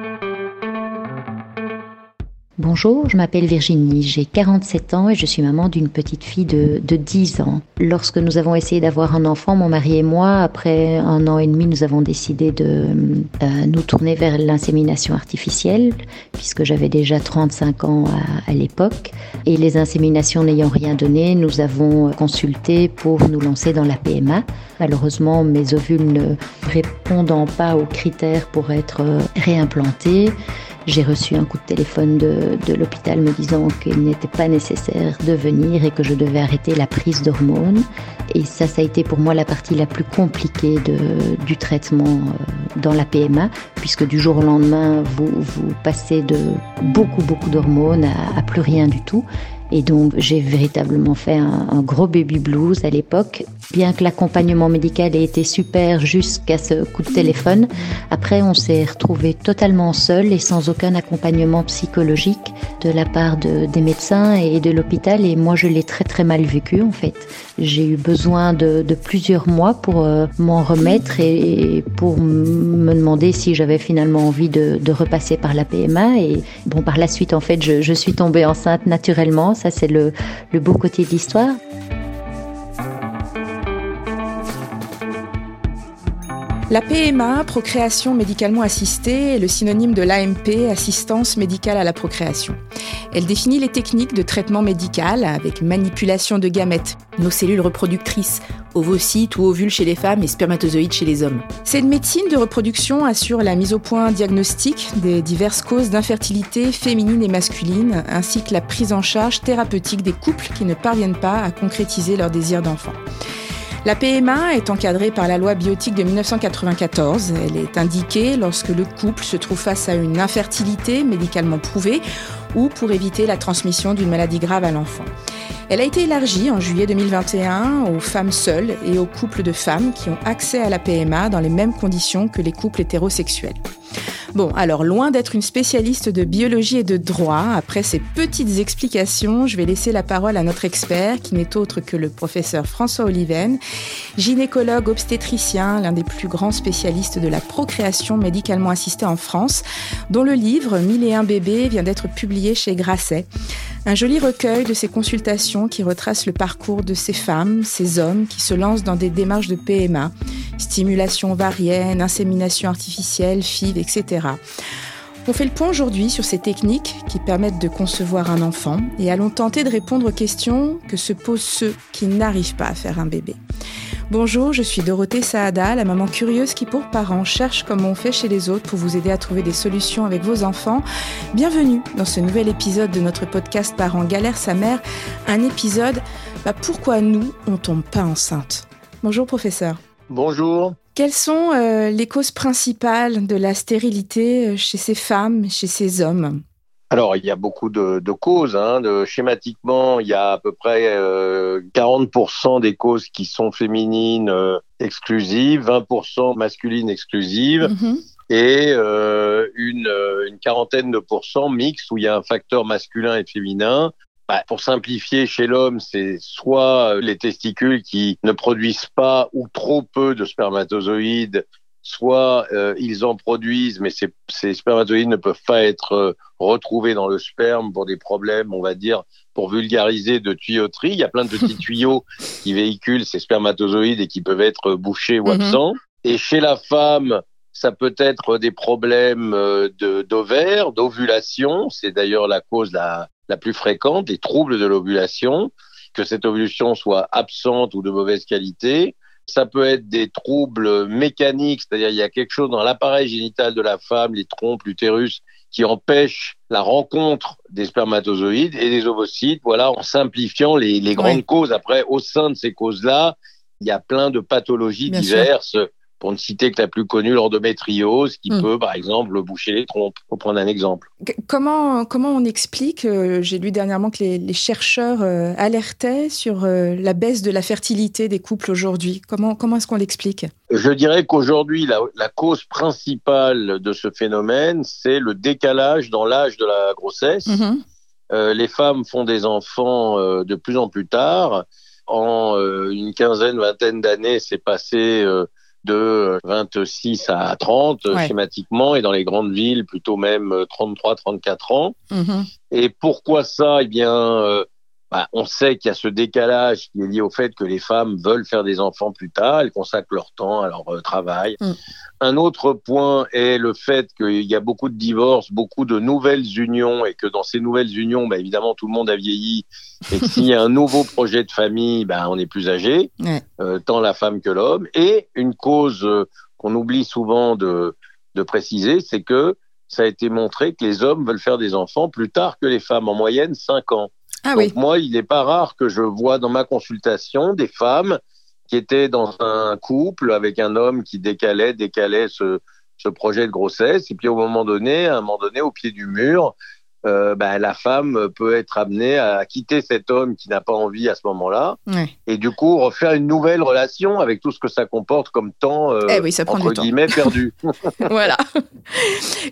Thank you. Bonjour, je m'appelle Virginie, j'ai 47 ans et je suis maman d'une petite fille de, de 10 ans. Lorsque nous avons essayé d'avoir un enfant, mon mari et moi, après un an et demi, nous avons décidé de euh, nous tourner vers l'insémination artificielle, puisque j'avais déjà 35 ans à, à l'époque. Et les inséminations n'ayant rien donné, nous avons consulté pour nous lancer dans la PMA. Malheureusement, mes ovules ne répondant pas aux critères pour être réimplantés, j'ai reçu un coup de téléphone de, de l'hôpital me disant qu'il n'était pas nécessaire de venir et que je devais arrêter la prise d'hormones. Et ça, ça a été pour moi la partie la plus compliquée de, du traitement euh, dans la PMA, puisque du jour au lendemain, vous, vous passez de beaucoup, beaucoup d'hormones à, à plus rien du tout. Et donc j'ai véritablement fait un, gros baby blues à l'époque, bien que l'accompagnement médical ait été super jusqu'à ce coup de téléphone. Après, on s'est retrouvé totalement seul et sans aucun accompagnement psychologique de la part de, des médecins et de l'hôpital. Et moi, je l'ai très très mal vécu en fait. J'ai eu besoin de, plusieurs mois pour euh, m'en remettre et, pour me demander si j'avais finalement envie de, repasser par la PMA. Et bon, par la suite, en fait, je suis tombée enceinte naturellement ça, c'est le, beau côté de l'histoire. La PMA, procréation médicalement assistée, est le synonyme de l'AMP, assistance médicale à la procréation. Elle définit les techniques de traitement médical avec manipulation de gamètes, nos cellules reproductrices, ovocytes ou ovules chez les femmes et spermatozoïdes chez les hommes. Cette médecine de reproduction assure la mise au point diagnostique des diverses causes d'infertilité féminine et masculine, ainsi que la prise en charge thérapeutique des couples qui ne parviennent pas à concrétiser leur désir d'enfant. La PMA est encadrée par la loi biotique de 1994. Elle est indiquée lorsque le couple se trouve face à une infertilité médicalement prouvée ou pour éviter la transmission d'une maladie grave à l'enfant. Elle a été élargie en juillet 2021 aux femmes seules et aux couples de femmes qui ont accès à la PMA dans les mêmes conditions que les couples hétérosexuels. Bon, alors loin d'être une spécialiste de biologie et de droit, après ces petites explications, je vais laisser la parole à notre expert, qui n'est autre que le professeur François Oliven, gynécologue obstétricien, l'un des plus grands spécialistes de la procréation médicalement assistée en France, dont le livre Mille et un bébés vient d'être publié chez Grasset. Un joli recueil de ces consultations qui retrace le parcours de ces femmes, ces hommes qui se lancent dans des démarches de PMA, stimulation ovarienne, insémination artificielle, FIV, etc. On fait le point aujourd'hui sur ces techniques qui permettent de concevoir un enfant et allons tenter de répondre aux questions que se posent ceux qui n'arrivent pas à faire un bébé. Bonjour, je suis Dorothée Saada, la maman curieuse qui pour parents cherche comme on fait chez les autres pour vous aider à trouver des solutions avec vos enfants. Bienvenue dans ce nouvel épisode de notre podcast Parents galère sa mère, un épisode bah, Pourquoi nous on tombe pas enceinte. Bonjour professeur. Bonjour. Quelles sont euh, les causes principales de la stérilité chez ces femmes, chez ces hommes? Alors, il y a beaucoup de, de causes. Hein, de, schématiquement, il y a à peu près euh, 40% des causes qui sont féminines euh, exclusives, 20% masculines exclusives, mm -hmm. et euh, une, une, quarantaine de pourcents mixtes où il y a un facteur masculin et féminin. Bah, pour simplifier, chez l'homme, c'est soit les testicules qui ne produisent pas ou trop peu de spermatozoïdes soit euh, ils en produisent, mais ces, ces, spermatozoïdes ne peuvent pas être euh, retrouvés dans le sperme pour des problèmes, on va dire, pour vulgariser, de tuyauterie. Il y a plein de petits tuyaux qui véhiculent ces spermatozoïdes et qui peuvent être bouchés ou mm -hmm. absents. Et chez la femme, ça peut être des problèmes euh, d'ovaires, d'ovulation. C'est d'ailleurs la cause la, la plus fréquente, des troubles de l'ovulation, que cette ovulation soit absente ou de mauvaise qualité ça peut être des troubles mécaniques, c'est-à-dire il y a quelque chose dans l'appareil génital de la femme, les trompes, l'utérus, qui empêche la rencontre des spermatozoïdes et des ovocytes. Voilà, en simplifiant les, les grandes oui. causes. Après, au sein de ces causes-là, il y a plein de pathologies Bien diverses. Sûr pour ne citer que la plus connue, l'endométriose, qui mmh. peut, par exemple, boucher les trompes, pour prendre un exemple. Comment, comment on explique, euh, j'ai lu dernièrement que les, les chercheurs euh, alertaient sur euh, la baisse de la fertilité des couples aujourd'hui. Comment, comment est-ce qu'on l'explique? Je dirais qu'aujourd'hui, la, la, cause principale de ce phénomène, c'est le décalage dans l'âge de la grossesse. Mmh. les femmes font des enfants de plus en plus tard. En une quinzaine, vingtaine d'années, c'est passé de 26 à 30 schématiquement et dans les grandes villes plutôt même 33 34 ans. Mm-hmm. Et pourquoi ça? Eh bien bah, on sait qu'il y a ce décalage qui est lié au fait que les femmes veulent faire des enfants plus tard, elles consacrent leur temps à leur euh, travail. Mm. Un autre point est le fait qu'il y a beaucoup de divorces, beaucoup de nouvelles unions, et que dans ces nouvelles unions, bah, évidemment, tout le monde a vieilli, et s'il y a un nouveau projet de famille, bah, on est plus âgé, euh, tant la femme que l'homme. Et une cause euh, qu'on oublie souvent de, de préciser, c'est que ça a été montré que les hommes veulent faire des enfants plus tard que les femmes, en moyenne 5 ans. Ah Donc moi, il n'est pas rare que je vois dans ma consultation des femmes qui étaient dans un couple avec un homme qui décalait, décalait ce, ce projet de grossesse. Et puis au moment donné, à un moment donné, au pied du mur, euh, ben, la femme peut être amenée à quitter cet homme qui n'a pas envie à ce moment-là, et du coup refaire une nouvelle relation avec tout ce que ça comporte comme temps euh, eh oui, ça entre guillemets perdu. voilà.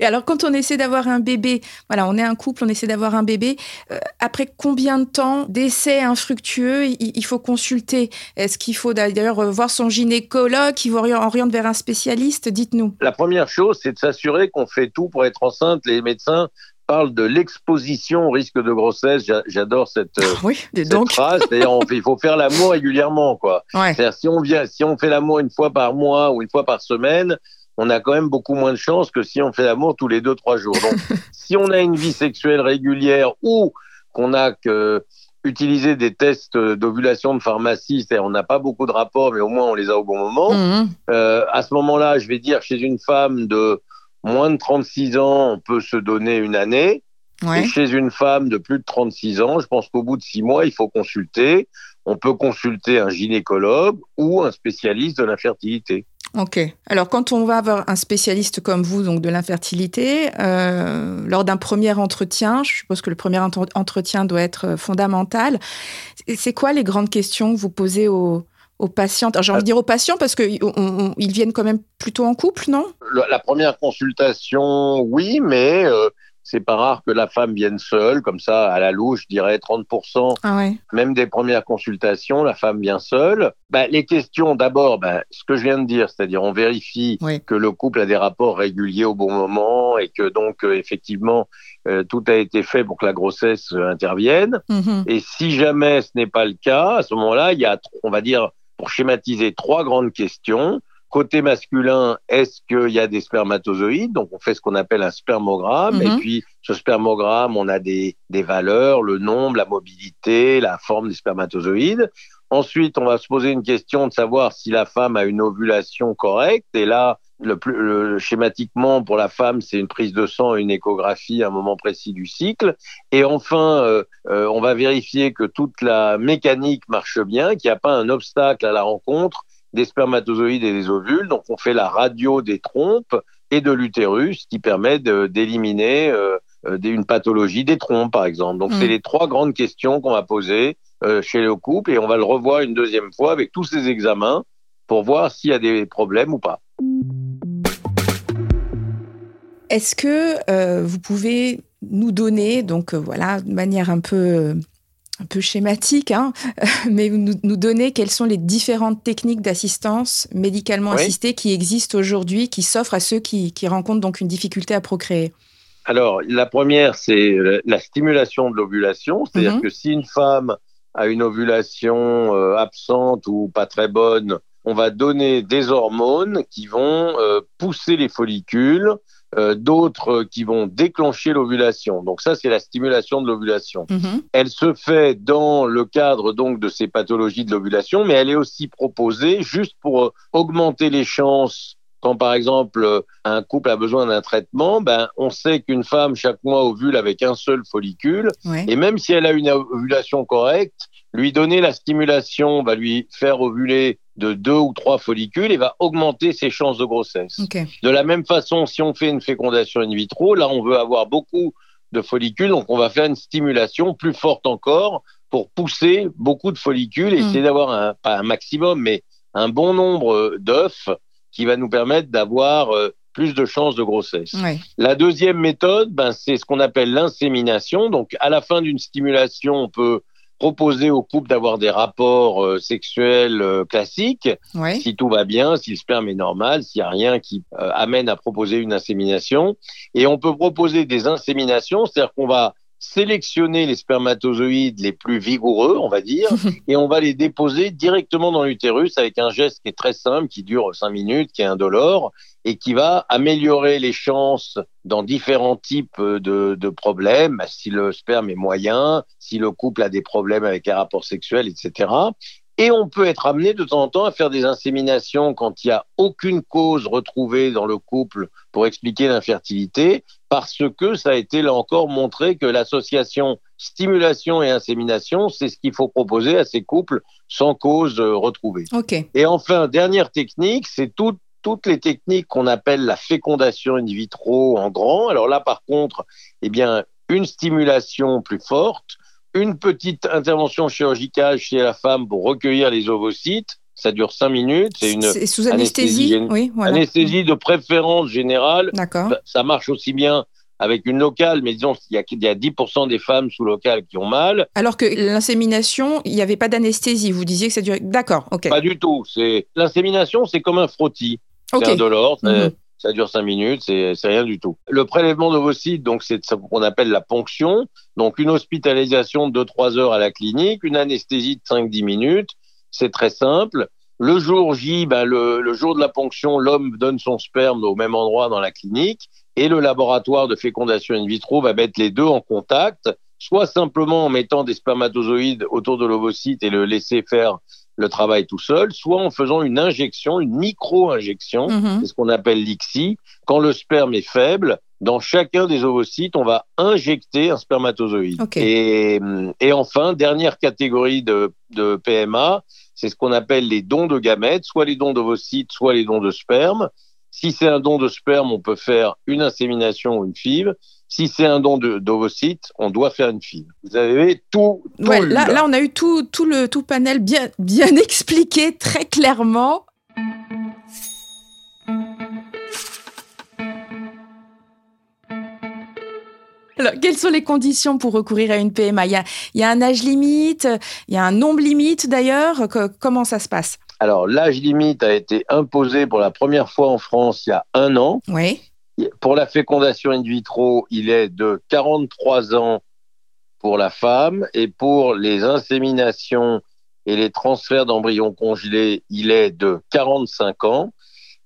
Et alors quand on essaie d'avoir un bébé, voilà, on est un couple, on essaie d'avoir un bébé. Euh, après combien de temps d'essais infructueux il, faut consulter? Est-ce qu'il faut d'ailleurs voir son gynécologue qui vous oriente vers un spécialiste? Dites-nous. La première chose, c'est de s'assurer qu'on fait tout pour être enceinte. Les médecins parle de l'exposition au risque de grossesse. J'adore cette, euh, oui, donc. phrase. Il faut faire l'amour régulièrement, quoi. Si on vient, si on fait l'amour une fois par mois ou une fois par semaine, on a quand même beaucoup moins de chances que si on fait l'amour tous les deux trois jours. Donc, si on a une vie sexuelle régulière ou qu'on a que utiliser des tests d'ovulation de pharmacie, c'est-à-dire on n'a pas beaucoup de rapports, mais au moins on les a au bon moment. Mmh. Euh, à ce moment-là, je vais dire chez une femme de moins de 36 ans, on peut se donner une année. Et chez une femme de plus de 36 ans, je pense qu'au bout de six mois, il faut consulter. On peut consulter un gynécologue ou un spécialiste de l'infertilité. Ok. Alors, quand on va avoir un spécialiste comme vous, donc de l'infertilité, euh, lors d'un premier entretien, je suppose que le premier entretien doit être fondamental. C'est quoi les grandes questions que vous posez aux, aux patients J'ai envie de dire aux patients parce qu'ils viennent quand même plutôt en couple, non? La première consultation, oui, mais euh, c'est pas rare que la femme vienne seule, comme ça, à la louche, je dirais 30%. Ah même des premières consultations, la femme vient seule. Bah, les questions, d'abord, bah, ce que je viens de dire, c'est-à-dire on vérifie que le couple a des rapports réguliers au bon moment et que donc, euh, effectivement, euh, tout a été fait pour que la grossesse intervienne. Mm-hmm. Et si jamais ce n'est pas le cas, à ce moment-là, il y a, on va dire, pour schématiser trois grandes questions. Côté masculin, est-ce qu'il y a des spermatozoïdes? Donc, on fait ce qu'on appelle un spermogramme. Et mhm. puis, ce spermogramme, on a des, des valeurs, le nombre, la mobilité, la forme des spermatozoïdes. Ensuite, on va se poser une question de savoir si la femme a une ovulation correcte. Et là, le plus, schématiquement, pour la femme, c'est une prise de sang, une échographie à un moment précis du cycle. Et enfin, euh, euh, on va vérifier que toute la mécanique marche bien, qu'il n'y a pas un obstacle à la rencontre des spermatozoïdes et des ovules. Donc, on fait la radio des trompes et de l'utérus, qui permet d'éliminer euh, une pathologie des trompes, par exemple. Donc, c'est mm. les trois grandes questions qu'on va poser chez le couple et on va le revoir une deuxième fois avec tous ces examens pour voir s'il y a des problèmes ou pas. Est-ce que euh, vous pouvez nous donner, donc euh, voilà, de manière un peu, un peu schématique, hein, mais nous, nous, donner quelles sont les différentes techniques d'assistance médicalement assistée qui existent aujourd'hui, qui s'offrent à ceux qui, qui, rencontrent donc une difficulté à procréer? Alors, la première, c'est la stimulation de l'ovulation, c'est-à-dire mhm. que si une femme a une ovulation euh, absente ou pas très bonne, on va donner des hormones qui vont pousser les follicules euh, d'autres qui vont déclencher l'ovulation. Donc ça, c'est la stimulation de l'ovulation. Mhm. Elle se fait dans le cadre donc de ces pathologies de l'ovulation, mais elle est aussi proposée juste pour euh, augmenter les chances. Quand par exemple euh, un couple a besoin d'un traitement, ben on sait qu'une femme chaque mois ovule avec un seul follicule, et même si elle a une ovulation correcte, lui donner la stimulation va lui faire ovuler de deux ou trois follicules et va augmenter ses chances de grossesse. De la même façon, si on fait une fécondation in vitro, là, on veut avoir beaucoup de follicules, donc on va faire une stimulation plus forte encore pour pousser beaucoup de follicules et hmm. essayer d'avoir un, pas un maximum, mais un bon nombre d'œufs qui va nous permettre d'avoir euh, plus de chances de grossesse. La deuxième méthode, ben, c'est ce qu'on appelle l'insémination. Donc, à la fin d'une stimulation, on peut proposer au couple d'avoir des rapports euh, sexuels euh, classiques, si tout va bien, si le sperme est normal, s'il n'y a rien qui euh, amène à proposer une insémination. Et on peut proposer des inséminations, c'est-à-dire qu'on va sélectionner les spermatozoïdes les plus vigoureux, on va dire, et on va les déposer directement dans l'utérus avec un geste qui est très simple, qui dure cinq minutes, qui est indolore, et qui va améliorer les chances dans différents types de, de, problèmes, si le sperme est moyen, si le couple a des problèmes avec les rapports sexuels, etc. Et on peut être amené de temps en temps à faire des inséminations quand il n'y a aucune cause retrouvée dans le couple pour expliquer l'infertilité, parce que ça a été là encore montré que l'association stimulation et insémination, c'est ce qu'il faut proposer à ces couples sans cause retrouvée. Okay. Et enfin, dernière technique, c'est toute toutes les techniques qu'on appelle la fécondation in vitro en grand. Alors là, par contre, eh bien, une stimulation plus forte, une petite intervention chirurgicale chez la femme pour recueillir les ovocytes. Ça dure cinq minutes. C'est une sous anesthésie, oui, anesthésie de préférence générale. D'accord. Ça marche aussi bien avec une locale, mais disons qu'il y a, il y a 10% des femmes sous locale qui ont mal. Alors que l'insémination, il n'y avait pas d'anesthésie. Vous disiez que ça durait. D'accord, ok. Pas du tout. L'insémination, c'est comme un frottis. C'est indolore, mhm. Ça dure 5 minutes, c'est rien du tout. Le prélèvement d'ovocytes, donc c'est ce qu'on appelle la ponction, donc une hospitalisation de 2-3 heures à la clinique, une anesthésie de 5-10 minutes, c'est très simple. Le jour J, ben le jour de la ponction, l'homme donne son sperme au même endroit dans la clinique et le laboratoire de fécondation in vitro va mettre les deux en contact, soit simplement en mettant des spermatozoïdes autour de l'ovocyte et le laisser faire le travail tout seul, soit en faisant une injection, une micro-injection, mhm. c'est ce qu'on appelle l'ICSI. Quand le sperme est faible, dans chacun des ovocytes, on va injecter un spermatozoïde. Et, et, enfin, dernière catégorie de, de PMA, c'est ce qu'on appelle les dons de gamètes, soit les dons d'ovocytes, soit les dons de sperme. Si c'est un don de sperme, on peut faire une insémination ou une FIV. Si c'est un don d'ovocytes, on doit faire une FIV. Vous avez tout. là, là, on a eu tout, tout le tout panel bien, bien expliqué très clairement. Alors, quelles sont les conditions pour recourir à une PMA il y, a, il y a un âge limite, il y a un nombre limite d'ailleurs. Comment ça se passe? Alors, l'âge limite a été imposé pour la première fois en France il y a un an. Oui. Pour la fécondation in vitro, il est de 43 ans pour la femme et pour les inséminations et les transferts d'embryons congelés, il est de 45 ans.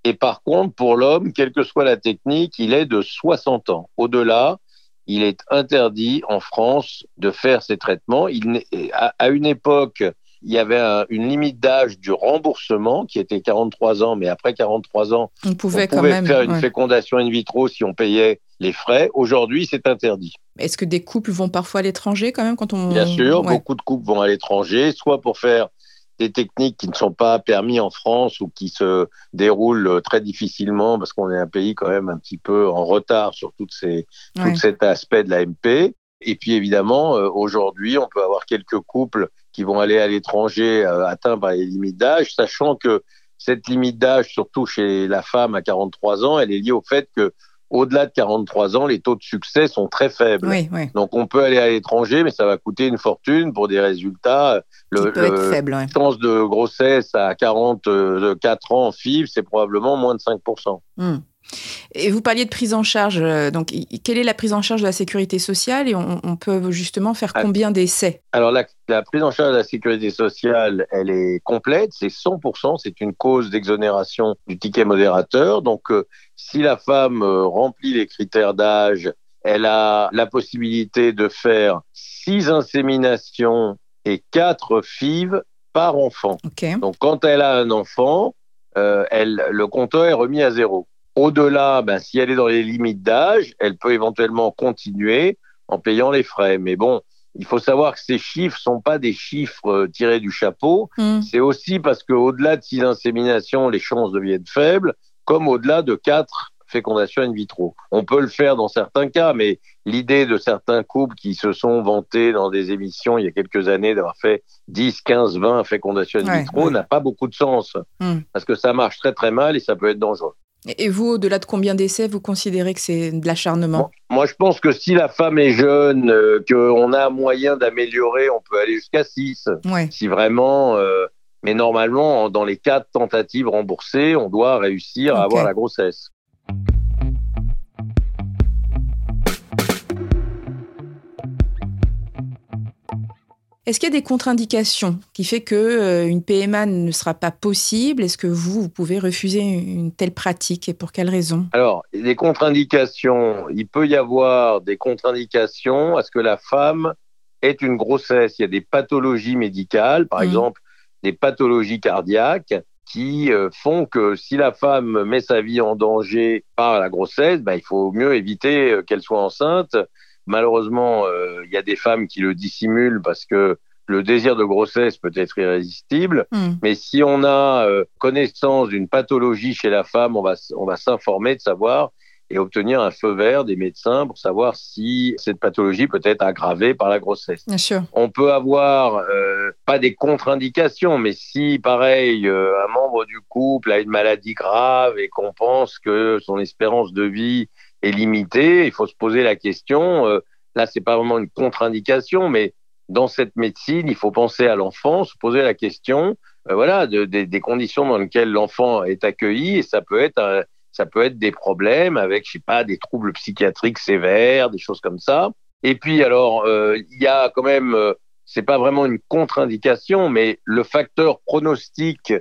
Et par contre, pour l'homme, quelle que soit la technique, il est de 60 ans. Au-delà, il est interdit en France de faire ces traitements. Il, à une époque, il y avait une limite d'âge du remboursement qui était 43 ans, mais après 43 ans, on pouvait, quand même, faire une fécondation in vitro si on payait les frais. Aujourd'hui, c'est interdit. Est-ce que des couples vont parfois à l'étranger quand même quand on Bien sûr, beaucoup de couples vont à l'étranger, soit pour faire des techniques qui ne sont pas permis en France ou qui se déroulent très difficilement parce qu'on est un pays quand même un petit peu en retard sur toutes ces, tout cet aspect de la MP. Et puis évidemment, euh, aujourd'hui, on peut avoir quelques couples qui vont aller à l'étranger euh, atteints par les limites d'âge, sachant que cette limite d'âge, surtout chez la femme à 43 ans, elle est liée au fait que au-delà de 43 ans, les taux de succès sont très faibles. Oui, oui. Donc on peut aller à l'étranger, mais ça va coûter une fortune pour des résultats. Le, peut être faible, chance de grossesse à 44 ans en FIV, c'est probablement moins de 5%. Et vous parliez de prise en charge. Euh, donc, quelle est la prise en charge de la sécurité sociale et on, peut justement faire ah. combien d'essais? Alors, la, prise en charge de la sécurité sociale, elle est complète. C'est 100%. C'est une cause d'exonération du ticket modérateur. Donc, euh, si la femme euh, remplit les critères d'âge, elle a la possibilité de faire six inséminations et quatre FIV par enfant. Donc, quand elle a un enfant, elle, le compteur est remis à zéro. Au-delà, ben, si elle est dans les limites d'âge, elle peut éventuellement continuer en payant les frais. Mais bon, il faut savoir que ces chiffres sont pas des chiffres euh, tirés du chapeau. Hmm. C'est aussi parce qu'au-delà de six inséminations, les chances deviennent faibles, comme au-delà de quatre fécondations in vitro. On peut le faire dans certains cas, mais l'idée de certains couples qui se sont vantés dans des émissions il y a quelques années d'avoir fait 10, 15, 20 fécondations in vitro n'a pas beaucoup de sens, hmm. parce que ça marche très très mal et ça peut être dangereux. Et vous, au-delà de combien d'essais, vous considérez que c'est de l'acharnement? Moi, je pense que si la femme est jeune, euh, qu'on a moyen d'améliorer, on peut aller jusqu'à 6. Ouais. Si vraiment. euh, mais normalement, dans les quatre tentatives remboursées, on doit réussir à avoir la grossesse. Est-ce qu'il y a des contre-indications qui fait que euh, une PMA ne sera pas possible? Est-ce que vous, vous pouvez refuser une telle pratique et pour quelles raisons Alors, les contre-indications, il peut y avoir des contre-indications à ce que la femme ait une grossesse. Il y a des pathologies médicales, par Mhm. exemple des pathologies cardiaques, qui euh, font que si la femme met sa vie en danger par la grossesse, ben, il faut mieux éviter euh, qu'elle soit enceinte. Malheureusement, euh, il y a des femmes qui le dissimulent parce que le désir de grossesse peut être irrésistible. Hmm. Mais si on a euh, connaissance d'une pathologie chez la femme, on va, s- on va s'informer de savoir et obtenir un feu vert des médecins pour savoir si cette pathologie peut être aggravée par la grossesse. Bien sûr. On peut avoir euh, pas des contre-indications, mais si, pareil, euh, un membre du couple a une maladie grave et qu'on pense que son espérance de vie est limitée, il faut se poser la question. euh, là, c'est pas vraiment une contre-indication, mais dans cette médecine, il faut penser à l'enfant, se poser la question, euh, voilà, de- de- des conditions dans lesquelles l'enfant est accueilli, et ça peut être un- ça peut être des problèmes avec, je sais pas, des troubles psychiatriques sévères, des choses comme ça. Et puis alors, euh, il y a quand même, euh, c'est pas vraiment une contre-indication, mais le facteur pronostic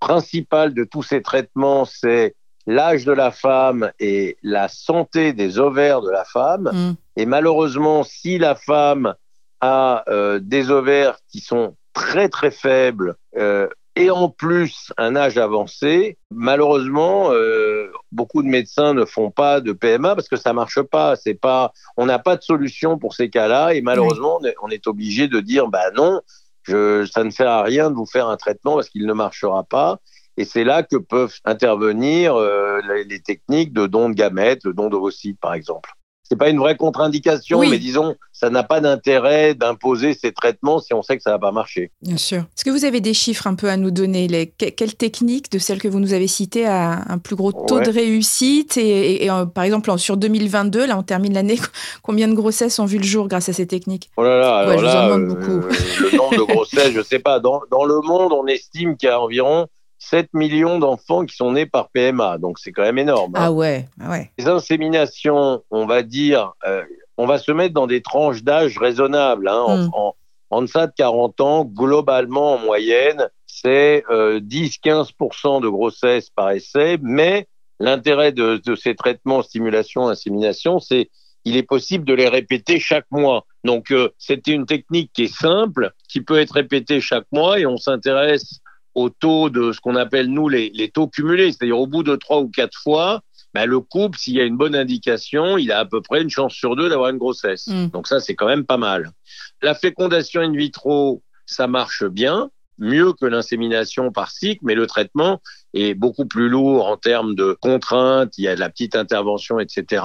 principal de tous ces traitements, c'est l'âge de la femme et la santé des ovaires de la femme. Hmm. Et malheureusement, si la femme a euh, des ovaires qui sont très très faibles euh, et en plus un âge avancé, malheureusement, euh, beaucoup de médecins ne font pas de PMA parce que ça marche pas. C'est pas, on n'a pas de solution pour ces cas-là et malheureusement, on est, obligé de dire, bah non, je, ça ne sert à rien de vous faire un traitement parce qu'il ne marchera pas. Et c'est là que peuvent intervenir euh, les, techniques de don de gamètes, le don d'ovocytes, par exemple. C'est pas une vraie contre-indication, Oui. mais disons, ça n'a pas d'intérêt d'imposer ces traitements si on sait que ça va pas marcher. Bien sûr. Est-ce que vous avez des chiffres un peu à nous donner les... Quelle technique de celles que vous nous avez citées a un plus gros taux Ouais. de réussite et, et- et, euh, par exemple, sur 2022, là, on termine l'année, combien de grossesses ont vu le jour grâce à ces techniques? Oh là là, Ouais, alors je vous en demande beaucoup. le nombre de grossesses, je sais pas. Dans, dans le monde, on estime qu'il y a environ 7 millions d'enfants qui sont nés par PMA, donc c'est quand même énorme. hein. Ah ouais, ah ouais. Les inséminations, on va dire, euh, on va se mettre dans des tranches d'âge raisonnables. Hein, en- Mm. en, en deçà de 40 ans, globalement, en moyenne, c'est euh, 10-15% de grossesse par essai, mais l'intérêt de, de ces traitements stimulation, insémination, c'est il est possible de les répéter chaque mois. Donc, euh, c'était une technique qui est simple, qui peut être répétée chaque mois, et on s'intéresse au taux de ce qu'on appelle, nous, les, les taux cumulés. C'est-à-dire, au bout de trois ou quatre fois, ben, le couple, s'il y a une bonne indication, il a à peu près une chance sur deux d'avoir une grossesse. Mm. Donc ça, c'est quand même pas mal. La fécondation in vitro, ça marche bien, mieux que l'insémination par cycle, mais le traitement est beaucoup plus lourd en termes de contraintes, il y a de la petite intervention, etc.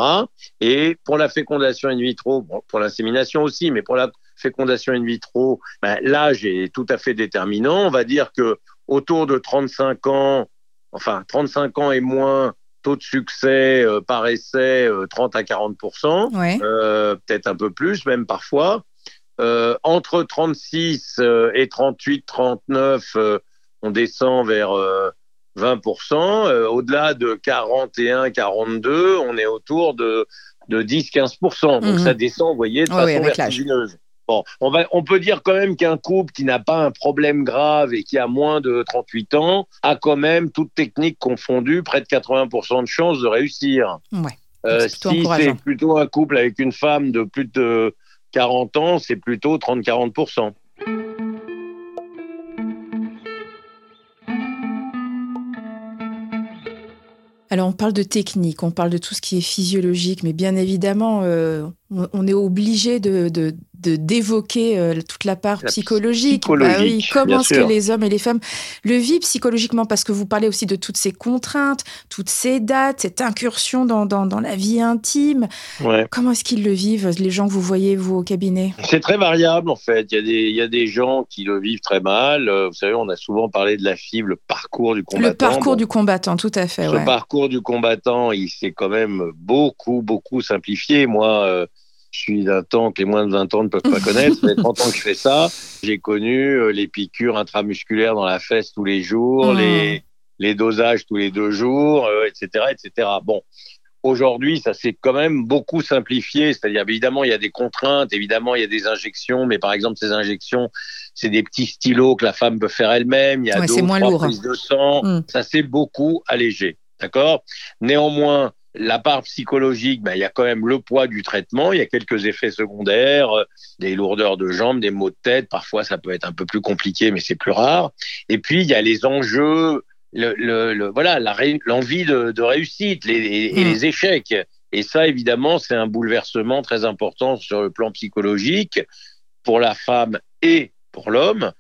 Et pour la fécondation in vitro, pour l'insémination aussi, mais pour la fécondation in vitro, ben, l'âge est tout à fait déterminant. On va dire que autour de 35 ans, enfin 35 ans et moins, taux de succès euh, par essai euh, 30 à 40 Ouais. euh, peut-être un peu plus, même parfois. Euh, entre 36 euh, et 38, 39, euh, on descend vers euh, 20%. Euh, Au-delà de 41, 42, on est autour de, de 10, 15%. Donc Mhm. ça descend, vous voyez, de façon vertigineuse. Bon, on, va, on peut dire quand même qu'un couple qui n'a pas un problème grave et qui a moins de 38 ans a quand même, toute technique confondue, près de 80% de chances de réussir. Ouais. Euh, si c'est plutôt un couple avec une femme de plus de 40 ans, c'est plutôt 30-40%. Alors, on parle de technique, on parle de tout ce qui est physiologique, mais bien évidemment, euh, on, est obligé de, d'évoquer euh, toute la part psychologique. Bah comment est-ce que les hommes et les femmes le vivent psychologiquement? Parce que vous parlez aussi de toutes ces contraintes, toutes ces dates, cette incursion dans, dans, la vie intime. Comment est-ce qu'ils le vivent, les gens que vous voyez, vous, au cabinet? C'est très variable, en fait. Il y, a des, il y a des gens qui le vivent très mal. Euh, vous savez, on a souvent parlé de la FIB, le parcours du combattant. Le parcours du combattant, tout à fait. Le parcours du combattant, il s'est quand même beaucoup, beaucoup simplifié. Moi, euh, je suis d'un temps que les moins de 20 ans ne peuvent pas connaître. Ça fait 30 ans que je fais ça. J'ai connu euh, les piqûres intramusculaires dans la fesse tous les jours, mmh. les, les dosages tous les deux jours, etc., euh, etc. Bon, aujourd'hui, ça s'est quand même beaucoup simplifié. C'est-à-dire, évidemment, il y a des contraintes, évidemment, il y a des injections, mais par exemple, ces injections, c'est des petits stylos que la femme peut faire elle-même. Il y a ouais, moins lourd. prises de sang. Mmh. Ça s'est beaucoup allégé. D'accord? Néanmoins, la part psychologique, ben, il y a quand même le poids du traitement, il y a quelques effets secondaires, euh, des lourdeurs de jambes, des maux de tête, parfois ça peut être un peu plus compliqué, mais c'est plus rare. Et puis il y a les enjeux, le, le, voilà, l'envie de, de, réussite les, et, les mmh. échecs. Et ça, évidemment, c'est un bouleversement très important sur le plan psychologique pour la femme et pour l'homme.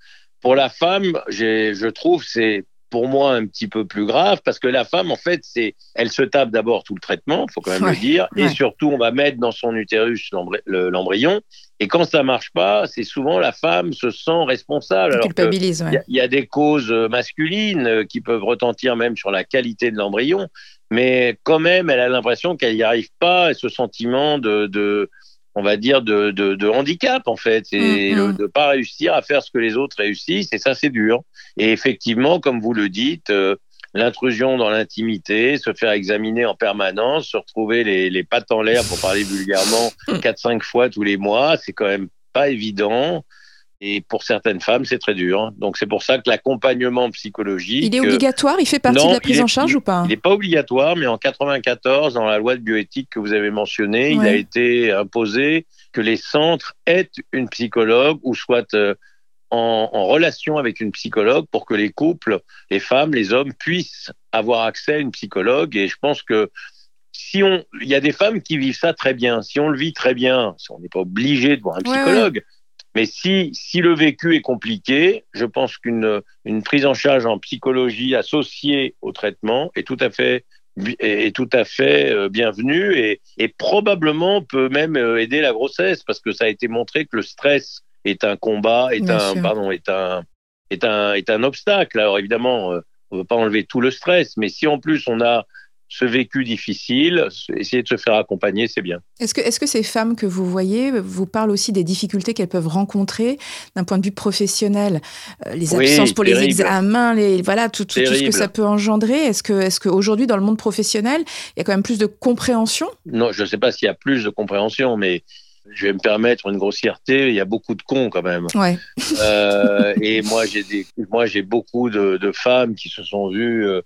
Pour la femme, je trouve, c'est pour moi un petit peu plus grave parce que la femme, en fait, c'est, elle se tape d'abord tout le traitement, faut quand même le dire, et surtout on va mettre dans son utérus l'embryon. Et quand ça marche pas, c'est souvent la femme se sent responsable. Alors culpabilise. Il y, a des causes masculines euh, qui peuvent retentir même sur la qualité de l'embryon, mais quand même, elle a l'impression qu'elle n'y arrive pas, et ce sentiment de, de on va dire, de, de, handicap, en fait, et mm, mm. de ne pas réussir à faire ce que les autres réussissent, et ça, c'est dur. Et effectivement, comme vous le dites, euh, l'intrusion dans l'intimité, se faire examiner en permanence, se retrouver les, les pattes en l'air, pour parler vulgairement, 4-5 fois tous les mois, c'est quand même pas évident. Et pour certaines femmes, c'est très dur. Donc c'est pour ça que l'accompagnement psychologique. Il est obligatoire? Il fait partie de la prise en charge ou pas? Il n'est pas obligatoire, mais en 94, dans la loi de bioéthique que vous avez mentionnée, il a été imposé que les centres aient une psychologue ou soient euh, en, en, relation avec une psychologue pour que les couples, les femmes, les hommes puissent avoir accès à une psychologue. Et je pense que si on, il y a des femmes qui vivent ça très bien. Si on le vit très bien, on n'est pas obligé de voir un psychologue. Mais si, si le vécu est compliqué, je pense qu'une une prise en charge en psychologie associée au traitement est tout à fait est tout à fait euh, bienvenue et, et probablement peut même euh, aider la grossesse parce que ça a été montré que le stress est un combat, est un pardon, est un est un est un obstacle. Alors évidemment, euh, on ne veut pas enlever tout le stress, mais si en plus on a ce vécu difficile, essayer de se faire accompagner, c'est bien. Est-ce que, est-ce que ces femmes que vous voyez vous parlent aussi des difficultés qu'elles peuvent rencontrer d'un point de vue professionnel euh, Les absences pour les examens, les, voilà, tout, tout, ce que ça peut engendrer? Est-ce, que, est-ce qu'aujourd'hui, dans le monde professionnel, il y a quand même plus de compréhension? Non, je ne sais pas s'il y a plus de compréhension, mais je vais me permettre une grossièreté, il y a beaucoup de cons quand même. Ouais. Euh, et moi, j'ai, des, moi, j'ai beaucoup de, de, femmes qui se sont vues... Euh,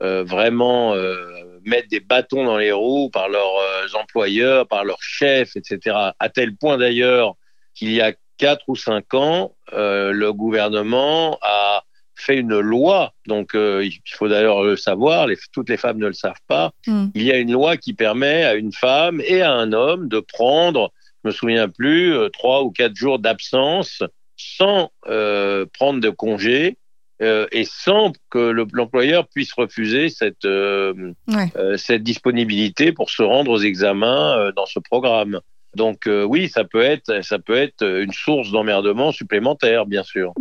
vraiment euh, mettre des bâtons dans les roues par leurs euh, employeurs, par leurs chefs, etc. À tel point d'ailleurs qu'il y a quatre ou cinq ans, le gouvernement a fait une loi, donc il faut d'ailleurs le savoir, les, toutes les femmes ne le savent pas, mm. il y a une loi qui permet à une femme et à un homme de prendre, je me souviens plus, trois ou quatre jours d'absence sans prendre de congé euh, et sans que l'employeur puisse refuser cette, euh, euh, cette disponibilité pour se rendre aux examens dans ce programme. Donc oui, ça peut être, ça peut être une source d'emmerdement supplémentaire, bien sûr.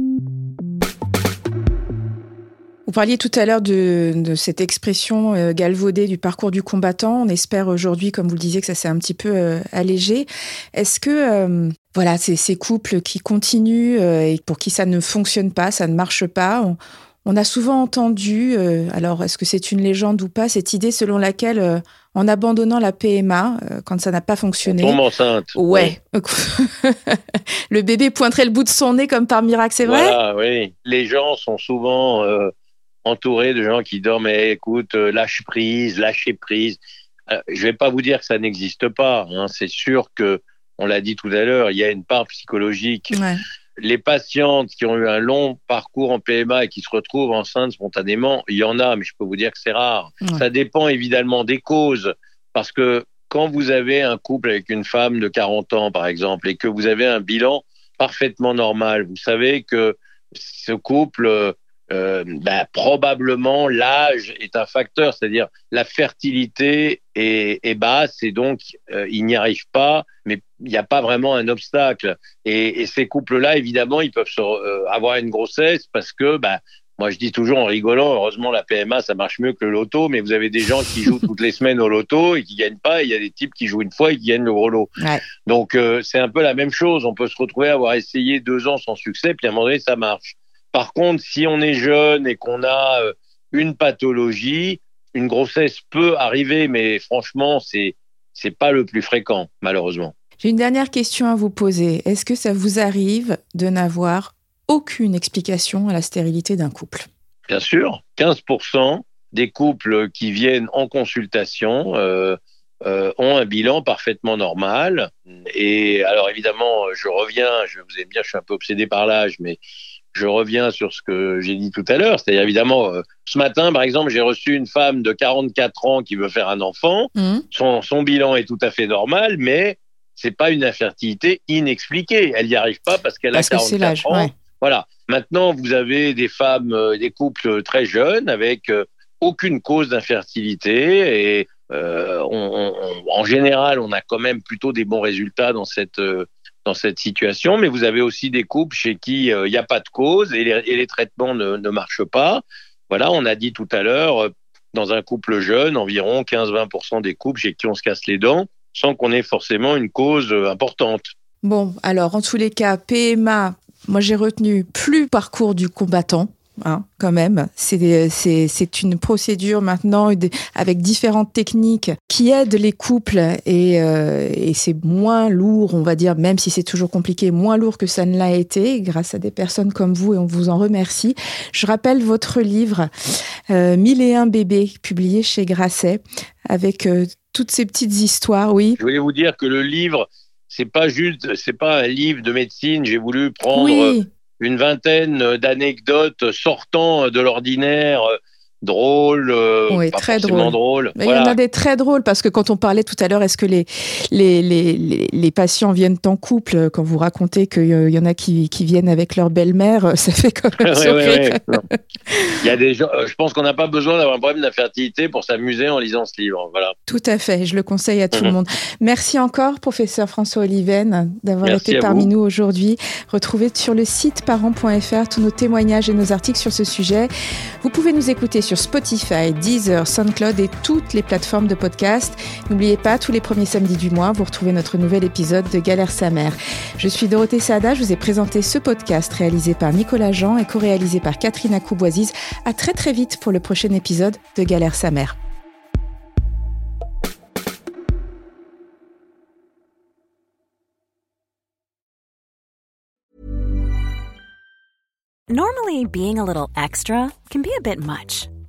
Vous parliez tout à l'heure de, de, cette expression galvaudée du parcours du combattant. On espère aujourd'hui, comme vous le disiez, que ça s'est un petit peu allégé. Est-ce que voilà, c'est ces couples qui continuent euh, et pour qui ça ne fonctionne pas, ça ne marche pas. On, a souvent entendu, euh, alors est-ce que c'est une légende ou pas, cette idée selon laquelle euh, en abandonnant la PMA, quand ça n'a pas fonctionné. On tombe enceinte. Ouais. le bébé pointerait le bout de son nez comme par miracle, c'est vrai? Oui. Les gens sont souvent entourés de gens qui dorment, mais écoute, lâche prise, lâchez prise. je vais pas vous dire que ça n'existe pas. Hein. C'est sûr que on l'a dit tout à l'heure, il y a une part psychologique. Les patientes qui ont eu un long parcours en PMA et qui se retrouvent enceintes spontanément, il y en a, mais je peux vous dire que c'est rare. Ça dépend évidemment des causes, parce que quand vous avez un couple avec une femme de 40 ans, par exemple, et que vous avez un bilan parfaitement normal, vous savez que ce couple, euh, ben, probablement l'âge est un facteur, c'est-à-dire la fertilité est, est basse et donc euh, il n'y arrive pas, mais il n'y a pas vraiment un obstacle. Et, et ces couples-là, évidemment, ils peuvent se, euh, avoir une grossesse parce que ben, moi, je dis toujours en rigolant, heureusement, la PMA, ça marche mieux que le loto, mais vous avez des gens qui jouent toutes les semaines au loto et qui gagnent pas, il y a des types qui jouent une fois et qui gagnent le gros lot. Ouais. Donc, c'est un peu la même chose. On peut se retrouver à avoir essayé deux ans sans succès, puis à un moment donné, ça marche. Par contre, si on est jeune et qu'on a euh, une pathologie, une grossesse peut arriver, mais franchement, c'est c'est pas le plus fréquent, malheureusement. J'ai une dernière question à vous poser. Est-ce que ça vous arrive de n'avoir aucune explication à la stérilité d'un couple? Bien sûr, 15% des couples qui viennent en consultation euh, euh, ont un bilan parfaitement normal. Et alors évidemment, je reviens, je vous aime bien, je suis un peu obsédé par l'âge, mais je reviens sur ce que j'ai dit tout à l'heure. C'est-à-dire évidemment, euh, ce matin, par exemple, j'ai reçu une femme de 44 ans qui veut faire un enfant. Mmh. Son, son bilan est tout à fait normal, mais c'est pas une infertilité inexpliquée. Elle n'y arrive pas parce qu'elle a Parce que c'est 44 l'âge. ans. ouais. Voilà. Maintenant, vous avez des femmes, euh, des couples très jeunes avec euh, aucune cause d'infertilité et on- on- on- en général, on a quand même plutôt des bons résultats dans cette dans cette situation. Mais vous avez aussi des couples chez qui euh, il n'y a pas de cause et les, traitements ne, ne marchent pas. Voilà, on a dit tout à l'heure, euh, dans un couple jeune, environ 15-20% des couples chez qui on se casse les dents sans qu'on ait forcément une cause euh, importante. Bon, alors en tous les cas, PMA, moi j'ai retenu plus parcours du combattant. Hein, quand même, c'est une procédure maintenant avec différentes techniques qui aident les couples et, euh, et c'est moins lourd, on va dire, même si c'est toujours compliqué, moins lourd que ça ne l'a été grâce à des personnes comme vous et on vous en remercie. Je rappelle votre livre euh, 1001 bébés, publié chez Grasset, avec euh, toutes ces petites histoires, oui. Je voulais vous dire que le livre, c'est pas juste, c'est pas un livre de médecine. J'ai voulu prendre Oui, une vingtaine d'anecdotes sortant de l'ordinaire, euh, drôles, euh, Oui, pas très. Mais Il y en a des très drôles parce que quand on parlait tout à l'heure, est-ce que les, les, les, les, patients viennent en couple Quand vous racontez qu'il y en a qui, qui viennent avec leur belle-mère, ça fait quand même Ouais. Il y a des gens, euh, je pense qu'on n'a pas besoin d'avoir un problème d'infertilité pour s'amuser en lisant ce livre. Voilà. Tout à fait, je le conseille à tout Mhm. le monde. Merci encore, professeur François Oliven, d'avoir été parmi vous. nous aujourd'hui. Retrouvez sur le site parents.fr tous nos témoignages et nos articles sur ce sujet. Vous pouvez nous écouter sur Spotify, Deezer, SoundCloud et toutes les plateformes de podcast. N'oubliez pas, tous les premiers samedis du mois, vous retrouvez notre nouvel épisode de Galère sa mère. Je suis Dorothée Sada, je vous ai présenté ce podcast réalisé par Nicolas Jean et co-réalisé par Catherine Acouboisiz. À très très vite pour le prochain épisode de Galère sa mère. Normally, being a little extra can be a bit much,